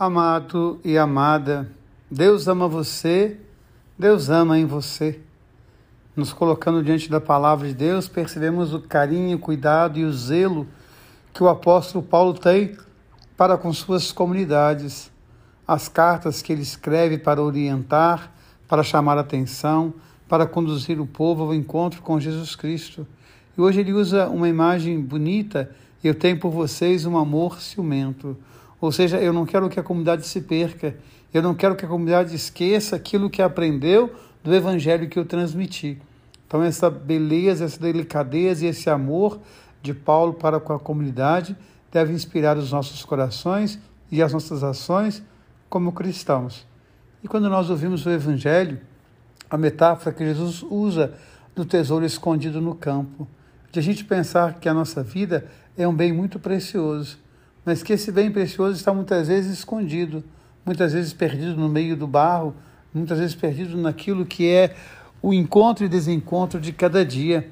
Amado e amada, Deus ama você, Deus ama em você. Nos colocando diante da palavra de Deus, percebemos o carinho, o cuidado e o zelo que o apóstolo Paulo tem para com suas comunidades. As cartas que ele escreve para orientar, para chamar atenção, para conduzir o povo ao encontro com Jesus Cristo. E hoje ele usa uma imagem bonita: eu tenho por vocês um amor ciumento. Ou seja, eu não quero que a comunidade se perca, eu não quero que a comunidade esqueça aquilo que aprendeu do evangelho que eu transmiti. Então, essa beleza, essa delicadeza e esse amor de Paulo para com a comunidade deve inspirar os nossos corações e as nossas ações como cristãos. E quando nós ouvimos o evangelho, a metáfora que Jesus usa do tesouro escondido no campo, de a gente pensar que a nossa vida é um bem muito precioso mas que esse bem precioso está muitas vezes escondido, muitas vezes perdido no meio do barro, muitas vezes perdido naquilo que é o encontro e desencontro de cada dia.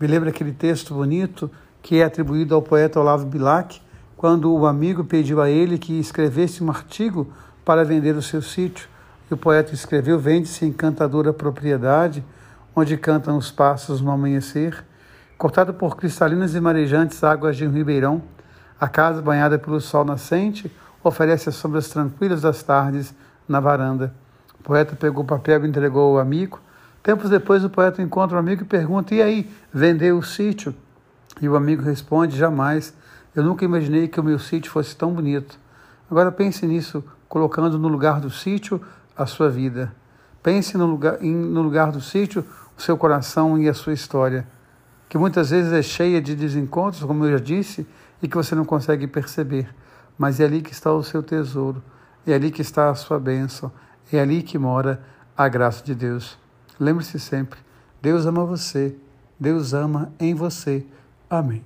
Me lembra aquele texto bonito que é atribuído ao poeta Olavo Bilac, quando o amigo pediu a ele que escrevesse um artigo para vender o seu sítio. E o poeta escreveu: Vende-se encantadora propriedade, onde cantam os pássaros no amanhecer, cortado por cristalinas e marejantes águas de um ribeirão a casa, banhada pelo sol nascente, oferece as sombras tranquilas das tardes na varanda. O poeta pegou o papel e entregou ao amigo. Tempos depois, o poeta encontra o amigo e pergunta: E aí, vendeu o sítio? E o amigo responde: Jamais. Eu nunca imaginei que o meu sítio fosse tão bonito. Agora pense nisso, colocando no lugar do sítio a sua vida. Pense no lugar, no lugar do sítio o seu coração e a sua história, que muitas vezes é cheia de desencontros, como eu já disse, e que você não consegue perceber, mas é ali que está o seu tesouro, é ali que está a sua bênção, é ali que mora a graça de Deus. Lembre-se sempre: Deus ama você, Deus ama em você. Amém.